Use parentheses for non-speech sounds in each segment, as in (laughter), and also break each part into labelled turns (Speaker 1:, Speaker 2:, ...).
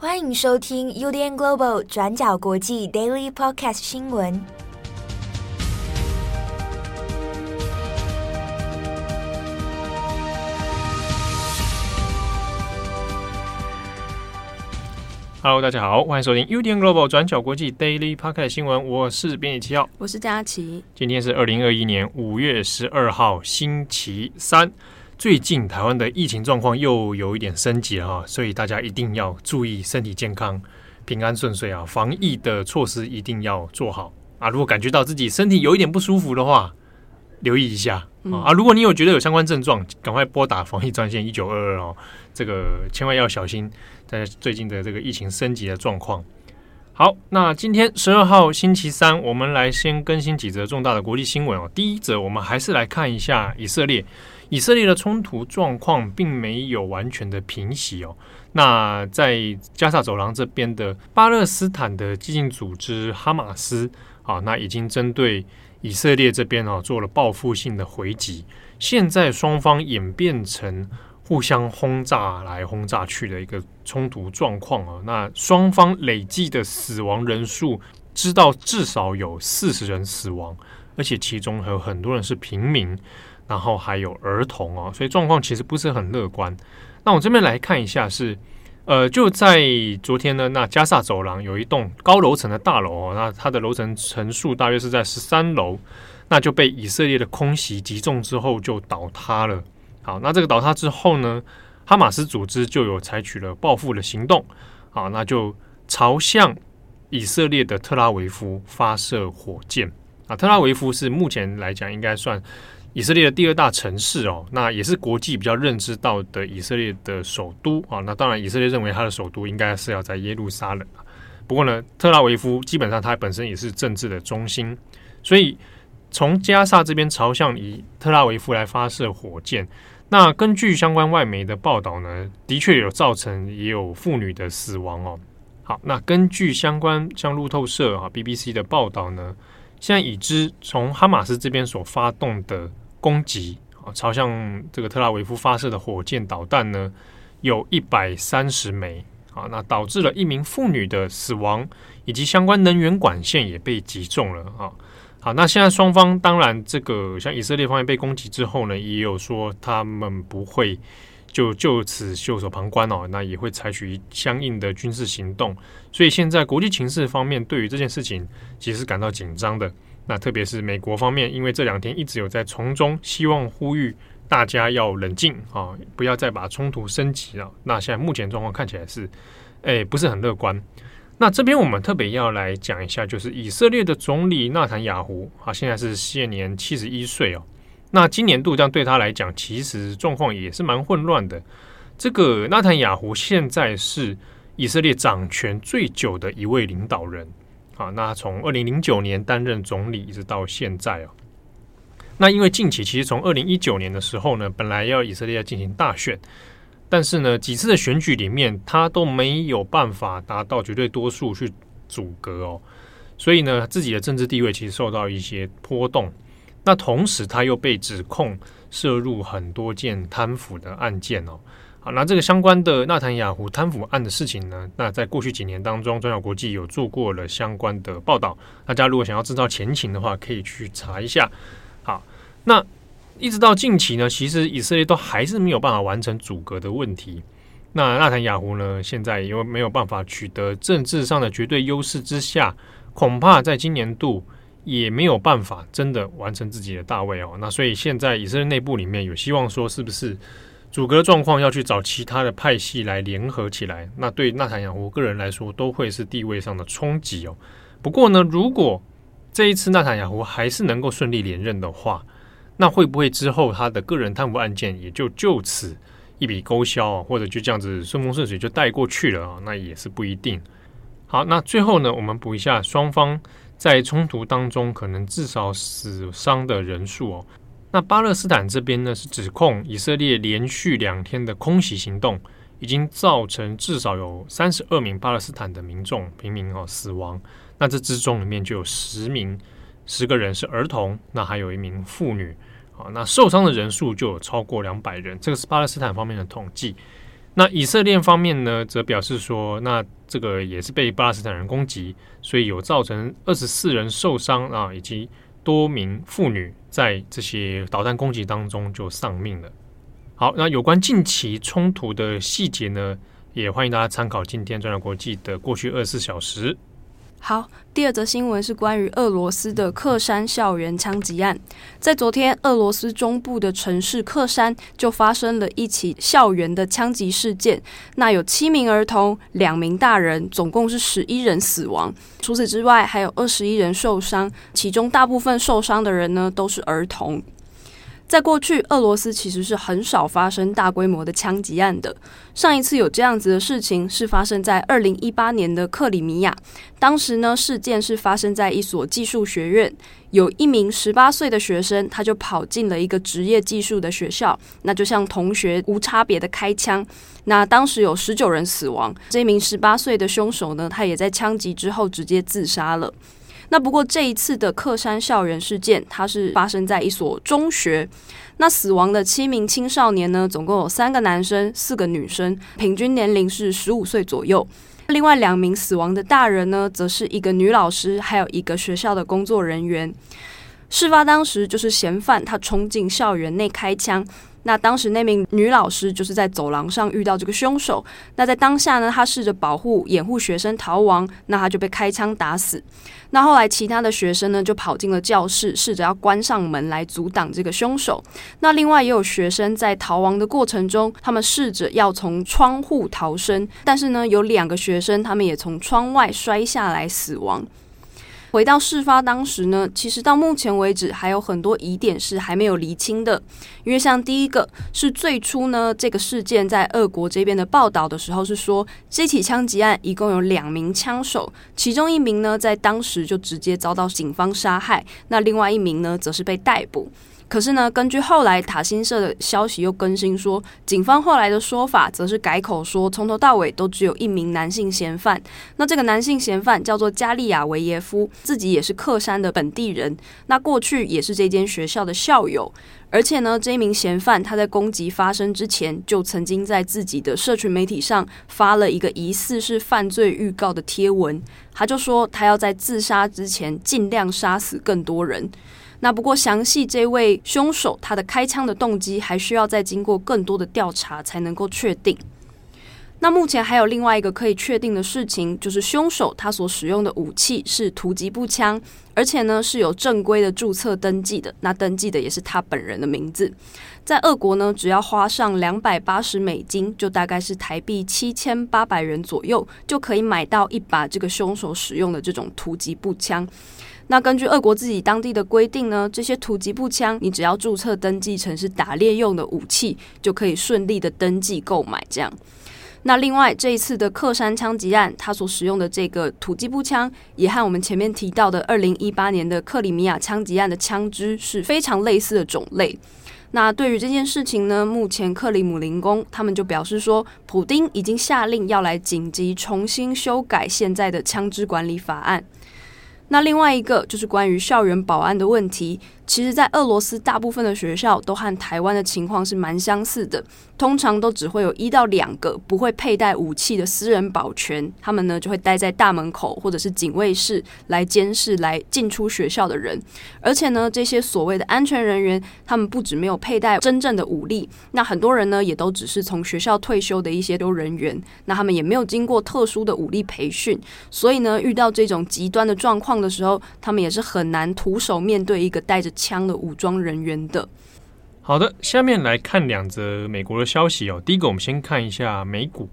Speaker 1: 欢迎收听 UDN Global 转角国际 Daily Podcast 新闻。
Speaker 2: Hello，大家好，欢迎收听 UDN Global 转角国际 Daily Podcast 新闻。我是编辑七号，
Speaker 3: 我是佳琪。
Speaker 2: 今天是二零二一年五月十二号，星期三。最近台湾的疫情状况又有一点升级了哈，所以大家一定要注意身体健康、平安顺遂啊！防疫的措施一定要做好啊！如果感觉到自己身体有一点不舒服的话，留意一下啊！如果你有觉得有相关症状，赶快拨打防疫专线一九二二哦，这个千万要小心，在最近的这个疫情升级的状况。好，那今天十二号星期三，我们来先更新几则重大的国际新闻哦。第一则，我们还是来看一下以色列。以色列的冲突状况并没有完全的平息哦。那在加萨走廊这边的巴勒斯坦的激进组织哈马斯啊，那已经针对以色列这边啊做了报复性的回击。现在双方演变成互相轰炸来轰炸去的一个冲突状况啊。那双方累计的死亡人数知道至少有四十人死亡，而且其中还有很多人是平民。然后还有儿童哦，所以状况其实不是很乐观。那我这边来看一下是，呃，就在昨天呢，那加萨走廊有一栋高楼层的大楼哦，那它的楼层层数大约是在十三楼，那就被以色列的空袭击中之后就倒塌了。好，那这个倒塌之后呢，哈马斯组织就有采取了报复的行动，好，那就朝向以色列的特拉维夫发射火箭啊。特拉维夫是目前来讲应该算。以色列的第二大城市哦，那也是国际比较认知到的以色列的首都啊。那当然，以色列认为它的首都应该是要在耶路撒冷。不过呢，特拉维夫基本上它本身也是政治的中心，所以从加萨这边朝向以特拉维夫来发射火箭。那根据相关外媒的报道呢，的确有造成也有妇女的死亡哦。好，那根据相关像路透社啊、BBC 的报道呢。现在已知从哈马斯这边所发动的攻击啊，朝向这个特拉维夫发射的火箭导弹呢，有一百三十枚啊，那导致了一名妇女的死亡，以及相关能源管线也被击中了啊。好，那现在双方当然这个像以色列方面被攻击之后呢，也有说他们不会。就就此袖手旁观哦，那也会采取相应的军事行动。所以现在国际情势方面对于这件事情其实是感到紧张的。那特别是美国方面，因为这两天一直有在从中希望呼吁大家要冷静啊，不要再把冲突升级了。那现在目前状况看起来是，哎，不是很乐观。那这边我们特别要来讲一下，就是以色列的总理纳坦雅胡啊，现在是现年七十一岁哦。那今年度这样对他来讲，其实状况也是蛮混乱的。这个纳坦雅胡现在是以色列掌权最久的一位领导人啊。那从二零零九年担任总理一直到现在哦。那因为近期其实从二零一九年的时候呢，本来要以色列要进行大选，但是呢几次的选举里面，他都没有办法达到绝对多数去阻隔哦。所以呢，自己的政治地位其实受到一些波动。那同时，他又被指控涉入很多件贪腐的案件哦。那这个相关的纳坦雅胡贪腐案的事情呢，那在过去几年当中，中小国际有做过了相关的报道。大家如果想要知道前情的话，可以去查一下。好，那一直到近期呢，其实以色列都还是没有办法完成组阁的问题。那纳坦雅胡呢，现在因为没有办法取得政治上的绝对优势之下，恐怕在今年度。也没有办法真的完成自己的大位哦，那所以现在以色列内部里面有希望说，是不是阻隔状况要去找其他的派系来联合起来？那对纳坦雅胡个人来说，都会是地位上的冲击哦。不过呢，如果这一次纳坦雅胡还是能够顺利连任的话，那会不会之后他的个人贪腐案件也就就此一笔勾销，或者就这样子顺风顺水就带过去了啊？那也是不一定。好，那最后呢，我们补一下双方。在冲突当中，可能至少死伤的人数哦。那巴勒斯坦这边呢，是指控以色列连续两天的空袭行动，已经造成至少有三十二名巴勒斯坦的民众平民哦死亡。那这之中里面就有十名十个人是儿童，那还有一名妇女啊。那受伤的人数就有超过两百人，这个是巴勒斯坦方面的统计。那以色列方面呢，则表示说，那这个也是被巴勒斯坦人攻击，所以有造成二十四人受伤啊，以及多名妇女在这些导弹攻击当中就丧命了。好，那有关近期冲突的细节呢，也欢迎大家参考今天转转国际的过去二十四小时。
Speaker 3: 好，第二则新闻是关于俄罗斯的克山校园枪击案。在昨天，俄罗斯中部的城市克山就发生了一起校园的枪击事件。那有七名儿童、两名大人，总共是十一人死亡。除此之外，还有二十一人受伤，其中大部分受伤的人呢都是儿童。在过去，俄罗斯其实是很少发生大规模的枪击案的。上一次有这样子的事情是发生在二零一八年的克里米亚，当时呢，事件是发生在一所技术学院，有一名十八岁的学生，他就跑进了一个职业技术的学校，那就向同学无差别的开枪，那当时有十九人死亡。这名十八岁的凶手呢，他也在枪击之后直接自杀了。那不过这一次的克山校园事件，它是发生在一所中学。那死亡的七名青少年呢，总共有三个男生，四个女生，平均年龄是十五岁左右。另外两名死亡的大人呢，则是一个女老师，还有一个学校的工作人员。事发当时，就是嫌犯他冲进校园内开枪。那当时那名女老师就是在走廊上遇到这个凶手。那在当下呢，她试着保护、掩护学生逃亡，那她就被开枪打死。那后来其他的学生呢，就跑进了教室，试着要关上门来阻挡这个凶手。那另外也有学生在逃亡的过程中，他们试着要从窗户逃生，但是呢，有两个学生他们也从窗外摔下来死亡。回到事发当时呢，其实到目前为止还有很多疑点是还没有厘清的。因为像第一个是最初呢，这个事件在俄国这边的报道的时候是说，这起枪击案一共有两名枪手，其中一名呢在当时就直接遭到警方杀害，那另外一名呢则是被逮捕。可是呢，根据后来塔新社的消息又更新说，警方后来的说法则是改口说，从头到尾都只有一名男性嫌犯。那这个男性嫌犯叫做加利亚维耶夫，自己也是克山的本地人，那过去也是这间学校的校友。而且呢，这一名嫌犯他在攻击发生之前，就曾经在自己的社群媒体上发了一个疑似是犯罪预告的贴文，他就说他要在自杀之前尽量杀死更多人。那不过详细这位凶手他的开枪的动机还需要再经过更多的调查才能够确定。那目前还有另外一个可以确定的事情，就是凶手他所使用的武器是突击步枪，而且呢是有正规的注册登记的，那登记的也是他本人的名字。在俄国呢，只要花上两百八十美金，就大概是台币七千八百元左右，就可以买到一把这个凶手使用的这种突击步枪。那根据俄国自己当地的规定呢，这些突击步枪，你只要注册登记成是打猎用的武器，就可以顺利的登记购买。这样，那另外这一次的克山枪击案，它所使用的这个突击步枪，也和我们前面提到的二零一八年的克里米亚枪击案的枪支是非常类似的种类。那对于这件事情呢，目前克里姆林宫他们就表示说，普丁已经下令要来紧急重新修改现在的枪支管理法案。那另外一个就是关于校园保安的问题。其实，在俄罗斯，大部分的学校都和台湾的情况是蛮相似的。通常都只会有一到两个不会佩戴武器的私人保全，他们呢就会待在大门口或者是警卫室来监视来进出学校的人。而且呢，这些所谓的安全人员，他们不止没有佩戴真正的武力，那很多人呢也都只是从学校退休的一些人员，那他们也没有经过特殊的武力培训，所以呢，遇到这种极端的状况的时候，他们也是很难徒手面对一个带着枪的武装人员的。
Speaker 2: 好的，下面来看两则美国的消息哦。第一个，我们先看一下美股。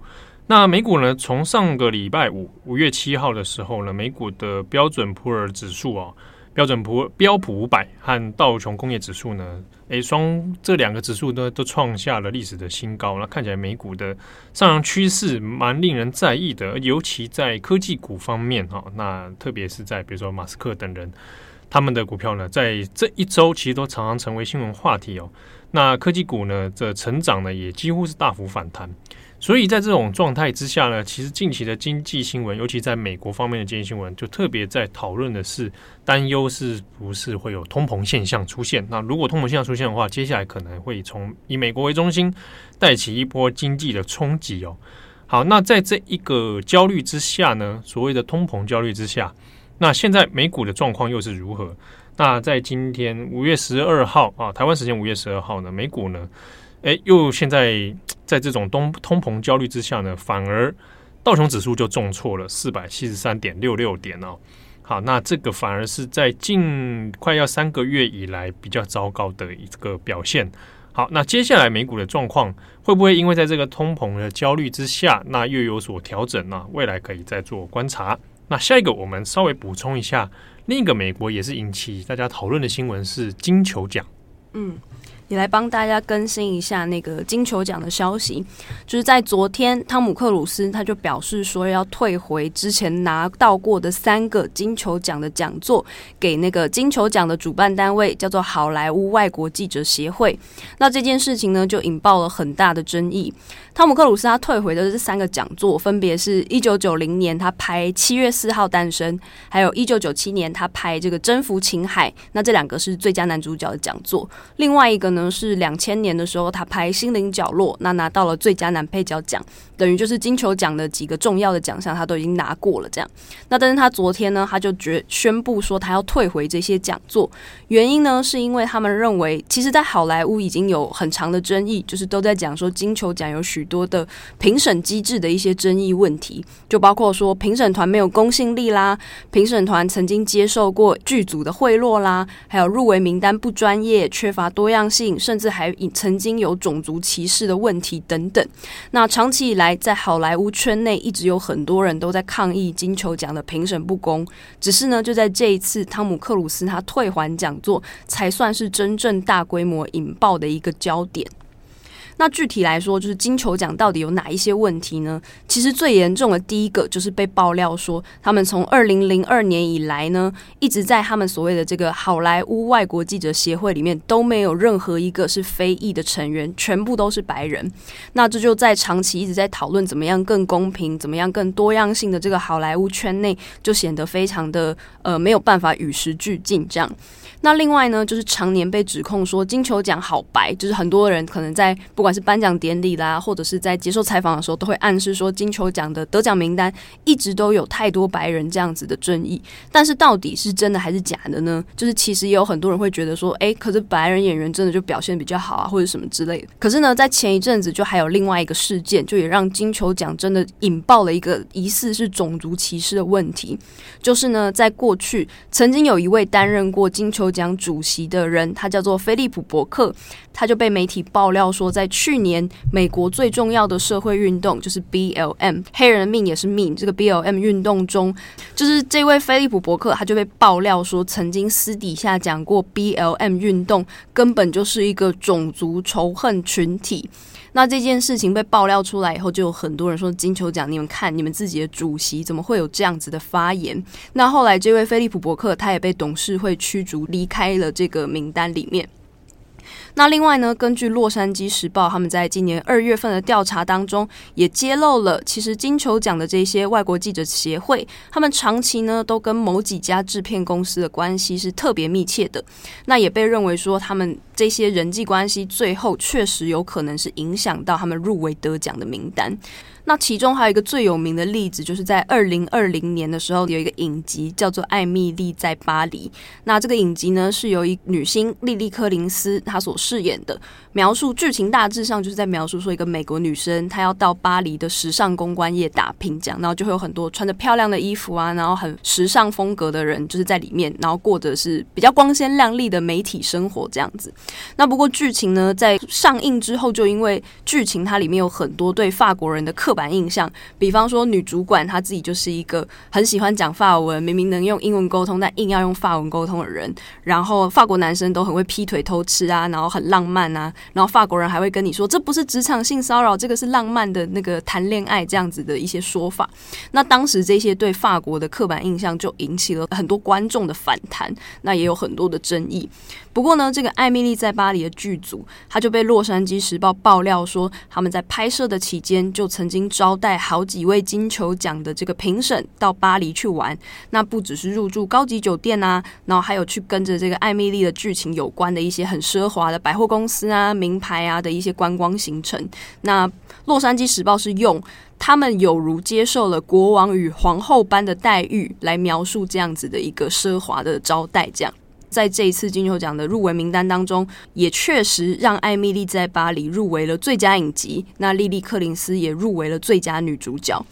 Speaker 2: 那美股呢，从上个礼拜五五月七号的时候呢，美股的标准普尔指数哦，标准普标普五百和道琼工业指数呢，诶，双这两个指数呢都创下了历史的新高。那看起来美股的上扬趋势蛮令人在意的，尤其在科技股方面哈。那特别是在比如说马斯克等人。他们的股票呢，在这一周其实都常常成为新闻话题哦。那科技股呢，这成长呢也几乎是大幅反弹。所以在这种状态之下呢，其实近期的经济新闻，尤其在美国方面的经济新闻，就特别在讨论的是担忧是不是会有通膨现象出现。那如果通膨现象出现的话，接下来可能会从以美国为中心带起一波经济的冲击哦。好，那在这一个焦虑之下呢，所谓的通膨焦虑之下，那现在美股的状况又是如何？那在今天五月十二号啊，台湾时间五月十二号呢，美股呢，诶，又现在在这种通通膨焦虑之下呢，反而道琼指数就重挫了四百七十三点六六点哦。好，那这个反而是在近快要三个月以来比较糟糕的一个表现。好，那接下来美股的状况会不会因为在这个通膨的焦虑之下，那又有所调整呢？未来可以再做观察。那下一个，我们稍微补充一下，另一个美国也是引起大家讨论的新闻是金球奖。
Speaker 3: 嗯。也来帮大家更新一下那个金球奖的消息，就是在昨天，汤姆克鲁斯他就表示说要退回之前拿到过的三个金球奖的讲座，给那个金球奖的主办单位叫做好莱坞外国记者协会。那这件事情呢，就引爆了很大的争议。汤姆克鲁斯他退回的这三个讲座，分别是一九九零年他拍《七月四号诞生》，还有一九九七年他拍这个《征服情海》，那这两个是最佳男主角的讲座。另外一个呢，是两千年的时候，他拍《心灵角落》，那拿到了最佳男配角奖，等于就是金球奖的几个重要的奖项，他都已经拿过了。这样，那但是他昨天呢，他就决宣布说他要退回这些讲座，原因呢，是因为他们认为，其实，在好莱坞已经有很长的争议，就是都在讲说金球奖有许多的评审机制的一些争议问题，就包括说评审团没有公信力啦，评审团曾经接受过剧组的贿赂啦，还有入围名单不专业、缺乏多样性，甚至还曾经有种族歧视的问题等等。那长期以来，在好莱坞圈内一直有很多人都在抗议金球奖的评审不公。只是呢，就在这一次，汤姆克鲁斯他退还讲座，才算是真正大规模引爆的一个焦点。那具体来说，就是金球奖到底有哪一些问题呢？其实最严重的第一个就是被爆料说，他们从二零零二年以来呢，一直在他们所谓的这个好莱坞外国记者协会里面都没有任何一个是非裔的成员，全部都是白人。那这就在长期一直在讨论怎么样更公平、怎么样更多样性的这个好莱坞圈内，就显得非常的呃没有办法与时俱进这样。那另外呢，就是常年被指控说金球奖好白，就是很多人可能在不管是颁奖典礼啦，或者是在接受采访的时候，都会暗示说金球奖的得奖名单一直都有太多白人这样子的争议。但是到底是真的还是假的呢？就是其实也有很多人会觉得说，哎，可是白人演员真的就表现比较好啊，或者什么之类的。可是呢，在前一阵子就还有另外一个事件，就也让金球奖真的引爆了一个疑似是种族歧视的问题。就是呢，在过去曾经有一位担任过金球奖主席的人，他叫做菲利普·伯克，他就被媒体爆料说，在去年美国最重要的社会运动就是 BLM，黑人的命也是命，这个 BLM 运动中，就是这位菲利普·伯克，他就被爆料说，曾经私底下讲过 BLM 运动根本就是一个种族仇恨群体。那这件事情被爆料出来以后，就有很多人说金球奖，你们看你们自己的主席怎么会有这样子的发言？那后来这位菲利普·伯克他也被董事会驱逐，离开了这个名单里面。那另外呢，根据《洛杉矶时报》他们在今年二月份的调查当中，也揭露了，其实金球奖的这些外国记者协会，他们长期呢都跟某几家制片公司的关系是特别密切的。那也被认为说，他们这些人际关系最后确实有可能是影响到他们入围得奖的名单。那其中还有一个最有名的例子，就是在二零二零年的时候，有一个影集叫做《艾蜜莉在巴黎》。那这个影集呢，是由一女星莉莉柯林斯她所饰演的。描述剧情大致上就是在描述说，一个美国女生她要到巴黎的时尚公关业打拼，这样，然后就会有很多穿着漂亮的衣服啊，然后很时尚风格的人，就是在里面，然后过着是比较光鲜亮丽的媒体生活这样子。那不过剧情呢，在上映之后，就因为剧情它里面有很多对法国人的刻板印象，比方说女主管她自己就是一个很喜欢讲法文，明明能用英文沟通，但硬要用法文沟通的人。然后法国男生都很会劈腿偷吃啊，然后很浪漫啊，然后法国人还会跟你说这不是职场性骚扰，这个是浪漫的那个谈恋爱这样子的一些说法。那当时这些对法国的刻板印象就引起了很多观众的反弹，那也有很多的争议。不过呢，这个《艾米丽在巴黎》的剧组，他就被《洛杉矶时报》爆料说，他们在拍摄的期间就曾经招待好几位金球奖的这个评审到巴黎去玩。那不只是入住高级酒店啊，然后还有去跟着这个艾米丽的剧情有关的一些很奢华的百货公司啊、名牌啊的一些观光行程。那《洛杉矶时报》是用他们有如接受了国王与皇后般的待遇来描述这样子的一个奢华的招待，这样。在这一次金球奖的入围名单当中，也确实让《艾米丽在巴黎》入围了最佳影集。那莉莉·柯林斯也入围了最佳女主角。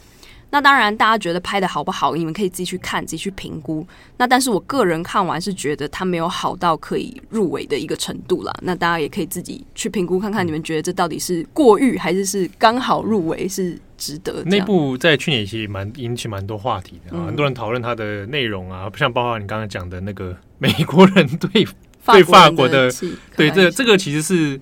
Speaker 3: 那当然，大家觉得拍得好不好，你们可以自己去看，自己去评估。那但是我个人看完是觉得它没有好到可以入围的一个程度啦。那大家也可以自己去评估看看，你们觉得这到底是过誉还是是刚好入围是值得？
Speaker 2: 那部在去年其实蛮引起蛮多话题的，嗯、很多人讨论它的内容啊，不像包括你刚刚讲的那个美国人对对法国的，对这这个其实是。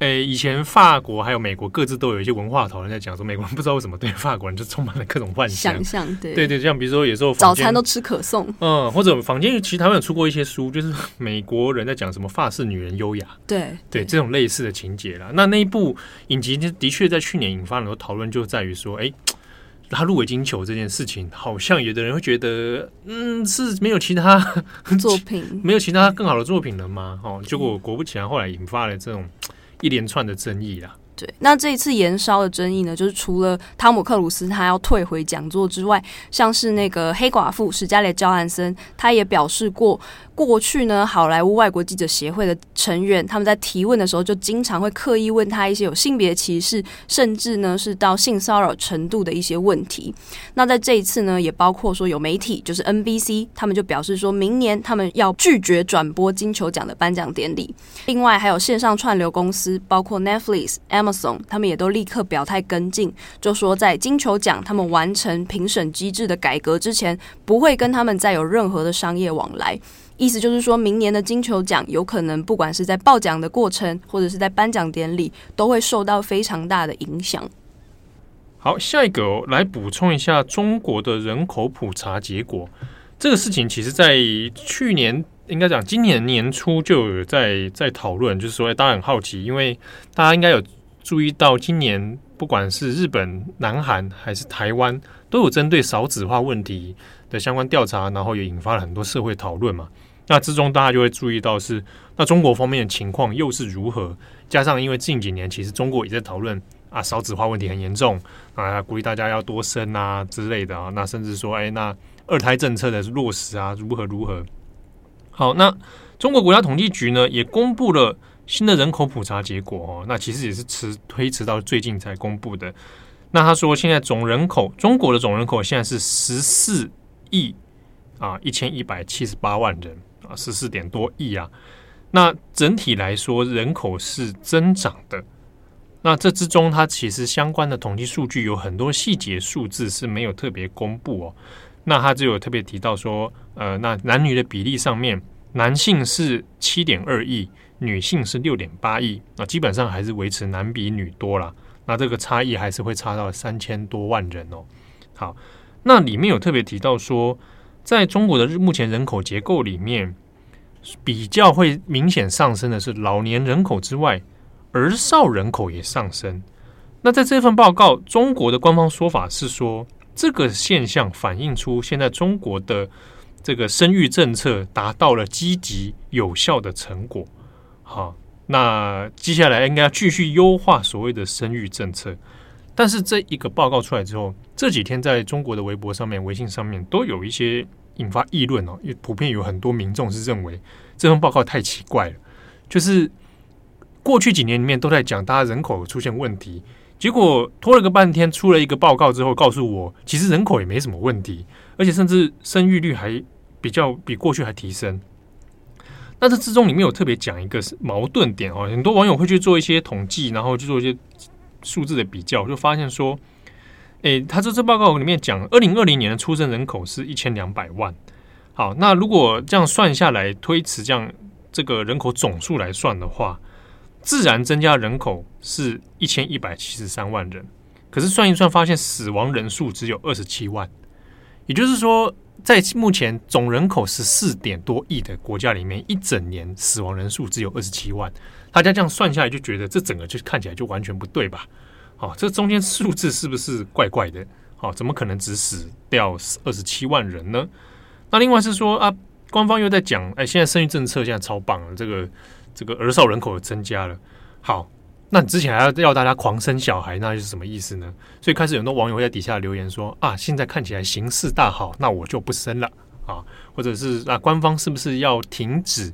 Speaker 2: 诶、欸，以前法国还有美国各自都有一些文化讨论，在讲说美国人不知道为什么对法国人就充满了各种幻想，
Speaker 3: 想象，对
Speaker 2: 对对，像比如说有时候
Speaker 3: 早餐都吃可颂，
Speaker 2: 嗯，或者坊间其实他们有出过一些书，就是美国人在讲什么法式女人优雅，
Speaker 3: 对
Speaker 2: 对，对这种类似的情节啦。那那一部影集的确在去年引发很多讨论，就在于说，哎、欸，他入围金球这件事情，好像有的人会觉得，嗯，是没有其他
Speaker 3: 作品，(laughs)
Speaker 2: 没有其他更好的作品了吗？哦，结果果不其然，后来引发了这种。一连串的争议啦。
Speaker 3: 对，那这一次延烧的争议呢，就是除了汤姆克鲁斯他要退回讲座之外，像是那个黑寡妇史嘉蕾·乔汉森，他也表示过。过去呢，好莱坞外国记者协会的成员，他们在提问的时候，就经常会刻意问他一些有性别歧视，甚至呢是到性骚扰程度的一些问题。那在这一次呢，也包括说有媒体，就是 NBC，他们就表示说明年他们要拒绝转播金球奖的颁奖典礼。另外还有线上串流公司，包括 Netflix、Amazon，他们也都立刻表态跟进，就说在金球奖他们完成评审机制的改革之前，不会跟他们再有任何的商业往来。意思就是说，明年的金球奖有可能，不管是在报奖的过程，或者是在颁奖典礼，都会受到非常大的影响。
Speaker 2: 好，下一个、来补充一下中国的人口普查结果。这个事情其实，在去年应该讲今年年初就有在在讨论，就是说，大家很好奇，因为大家应该有注意到，今年不管是日本、南韩还是台湾，都有针对少子化问题的相关调查，然后也引发了很多社会讨论嘛。那之中，大家就会注意到是那中国方面的情况又是如何？加上因为近几年其实中国也在讨论啊，少子化问题很严重啊，鼓励大家要多生啊之类的啊。那甚至说，哎，那二胎政策的落实啊，如何如何？好，那中国国家统计局呢也公布了新的人口普查结果哦。那其实也是迟推迟到最近才公布的。那他说，现在总人口，中国的总人口现在是十四亿啊一千一百七十八万人啊。十四点多亿啊，那整体来说人口是增长的。那这之中，它其实相关的统计数据有很多细节数字是没有特别公布哦。那它只有特别提到说，呃，那男女的比例上面，男性是七点二亿，女性是六点八亿，那基本上还是维持男比女多啦。那这个差异还是会差到三千多万人哦。好，那里面有特别提到说。在中国的目前人口结构里面，比较会明显上升的是老年人口之外，儿少人口也上升。那在这份报告，中国的官方说法是说，这个现象反映出现在中国的这个生育政策达到了积极有效的成果。好，那接下来应该要继续优化所谓的生育政策。但是这一个报告出来之后，这几天在中国的微博上面、微信上面都有一些引发议论哦。因为普遍有很多民众是认为这份报告太奇怪了，就是过去几年里面都在讲大家人口出现问题，结果拖了个半天出了一个报告之后，告诉我其实人口也没什么问题，而且甚至生育率还比较比过去还提升。那这之中里面有特别讲一个矛盾点哦，很多网友会去做一些统计，然后去做一些。数字的比较，就发现说，诶，他这次报告里面讲，二零二零年的出生人口是一千两百万。好，那如果这样算下来，推迟这样这个人口总数来算的话，自然增加人口是一千一百七十三万人，可是算一算发现死亡人数只有二十七万，也就是说，在目前总人口十四点多亿的国家里面，一整年死亡人数只有二十七万。大家这样算下来，就觉得这整个就看起来就完全不对吧？好，这中间数字是不是怪怪的？好，怎么可能只死掉二十七万人呢？那另外是说啊，官方又在讲，哎，现在生育政策现在超棒了，这个这个儿少人口增加了。好，那你之前还要要大家狂生小孩，那又是什么意思呢？所以开始有很多网友在底下留言说啊，现在看起来形势大好，那我就不生了啊，或者是啊，官方是不是要停止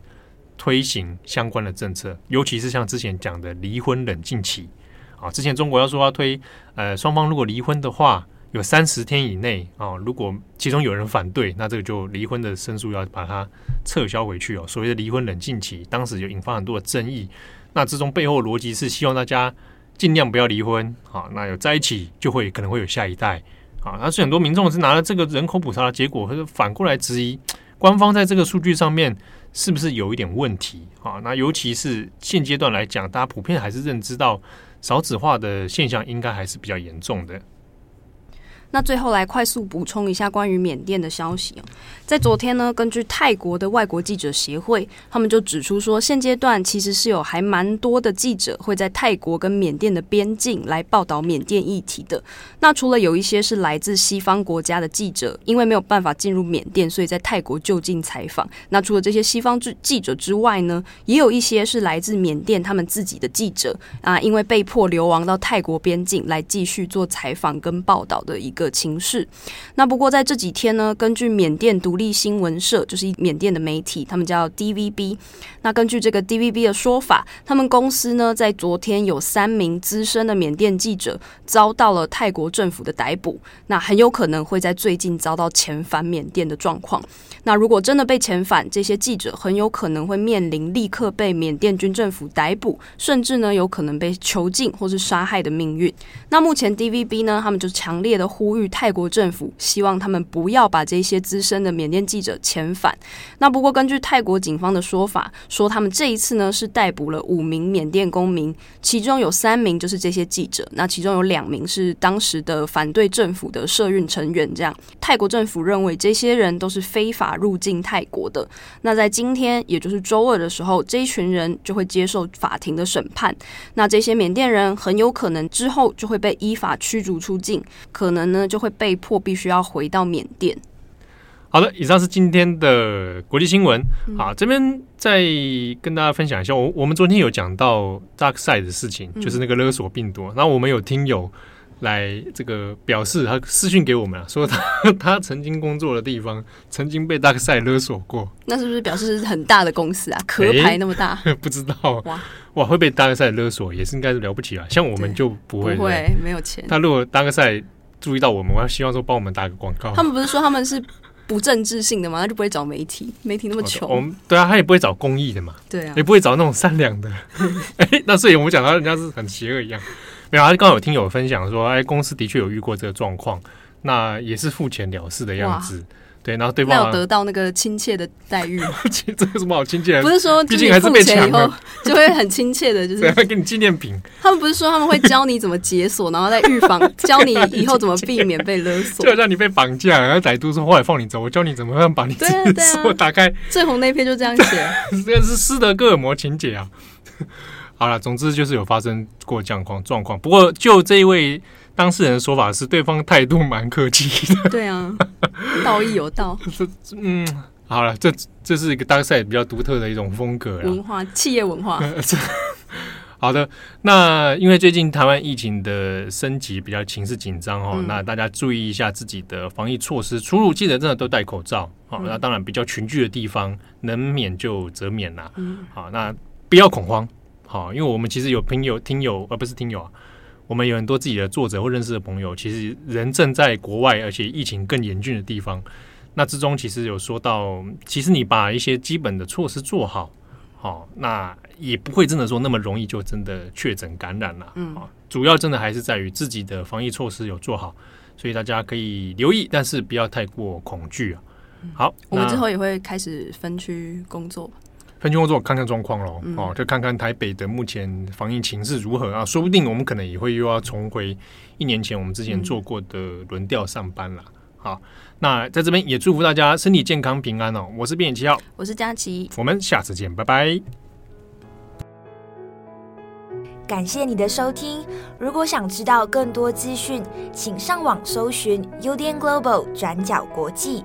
Speaker 2: 推行相关的政策？尤其是像之前讲的离婚冷静期啊，之前中国要说要推，呃，双方如果离婚的话。有三十天以内啊，如果其中有人反对，那这个就离婚的申诉要把它撤销回去哦。所谓的离婚冷静期，当时就引发很多的争议。那这种背后逻辑是希望大家尽量不要离婚啊。那有在一起就会可能会有下一代啊。那是很多民众是拿了这个人口普查的结果，或者反过来质疑官方在这个数据上面是不是有一点问题啊？那尤其是现阶段来讲，大家普遍还是认知到少子化的现象应该还是比较严重的。
Speaker 3: 那最后来快速补充一下关于缅甸的消息哦，在昨天呢，根据泰国的外国记者协会，他们就指出说，现阶段其实是有还蛮多的记者会在泰国跟缅甸的边境来报道缅甸议题的。那除了有一些是来自西方国家的记者，因为没有办法进入缅甸，所以在泰国就近采访。那除了这些西方记记者之外呢，也有一些是来自缅甸他们自己的记者啊，因为被迫流亡到泰国边境来继续做采访跟报道的一个情势。那不过在这几天呢，根据缅甸独立新闻社，就是缅甸的媒体，他们叫 DVB。那根据这个 DVB 的说法，他们公司呢在昨天有三名资深的缅甸记者遭到了泰国政府的逮捕，那很有可能会在最近遭到遣返缅甸的状况。那如果真的被遣返，这些记者很有可能会面临立刻被缅甸军政府逮捕，甚至呢有可能被囚禁或是杀害的命运。那目前 DVB 呢，他们就强烈的呼呼吁泰国政府，希望他们不要把这些资深的缅甸记者遣返。那不过根据泰国警方的说法，说他们这一次呢是逮捕了五名缅甸公民，其中有三名就是这些记者，那其中有两名是当时的反对政府的社运成员。这样，泰国政府认为这些人都是非法。入境泰国的，那在今天，也就是周二的时候，这一群人就会接受法庭的审判。那这些缅甸人很有可能之后就会被依法驱逐出境，可能呢就会被迫必须要回到缅甸。
Speaker 2: 好的，以上是今天的国际新闻。好，这边再跟大家分享一下，我我们昨天有讲到 DarkSide 的事情，就是那个勒索病毒。那我们有听友。来这个表示，他私讯给我们啊，说他 (laughs) 他曾经工作的地方曾经被 DarkSide 勒索过。
Speaker 3: 那是不是表示是很大的公司啊？壳牌那么大，
Speaker 2: 欸、(laughs) 不知道哇哇会被 DarkSide 勒索，也是应该是了不起啊。像我们就不会，
Speaker 3: 不会没有钱。
Speaker 2: 他如果 DarkSide 注意到我们，我要希望说帮我们打个广告。
Speaker 3: 他们不是说他们是不政治性的吗？他就不会找媒体，媒体那么穷。
Speaker 2: 我们对啊，他也不会找公益的嘛。
Speaker 3: 对啊，
Speaker 2: 也不会找那种善良的。(laughs) 哎、欸，那所以我们讲到人家是很邪恶一样。没有，啊刚好有听友分享说，哎，公司的确有遇过这个状况，那也是付钱了事的样子。对，然后对方
Speaker 3: 没有得到那个亲切的待遇，(laughs)
Speaker 2: 这有什么好亲切的？
Speaker 3: 不是说，毕竟还是被抢了，就会很亲切的，就是 (laughs)
Speaker 2: 会给你纪念品。
Speaker 3: 他们不是说他们会教你怎么解锁，然后再预防，(laughs) 教你以后怎么避免被勒索，
Speaker 2: 就好像你被绑架，然后歹徒说后来放你走，我教你怎么样把你解锁打开。
Speaker 3: 最红那篇就这样写，
Speaker 2: 这个是斯德哥尔摩情节啊。好了，总之就是有发生过这样状状况。不过，就这一位当事人的说法是，对方态度蛮客气的。(laughs)
Speaker 3: 对啊，道义有道。(laughs)
Speaker 2: 嗯，好了，这这是一个 DarkSide 比较独特的一种风格
Speaker 3: 文化，企业文化。(laughs)
Speaker 2: 好的，那因为最近台湾疫情的升级比较情势紧张哦，嗯、那大家注意一下自己的防疫措施，出入记得真的都戴口罩。好、嗯，那当然比较群聚的地方，能免就则免呐。嗯，好，那不要恐慌。好，因为我们其实有朋友、听友，而不是听友啊，我们有很多自己的作者或认识的朋友，其实人正在国外，而且疫情更严峻的地方。那之中其实有说到，其实你把一些基本的措施做好，哦，那也不会真的说那么容易就真的确诊感染了。
Speaker 3: 嗯，
Speaker 2: 主要真的还是在于自己的防疫措施有做好，所以大家可以留意，但是不要太过恐惧啊。好，
Speaker 3: 我们之后也会开始分区工作，
Speaker 2: 分区工作看看状况喽。
Speaker 3: 嗯、
Speaker 2: 哦，就看看台北的目前防疫情势如何啊，说不定我们可能也会又要重回一年前我们之前做过的轮调上班了。嗯、好，那在这边也祝福大家身体健康平安哦。我是编辑七号，
Speaker 3: 我是佳琪，
Speaker 2: 我们下次见，拜拜。
Speaker 1: 感谢你的收听。如果想知道更多资讯，请上网搜寻 UDN Global 转角国际。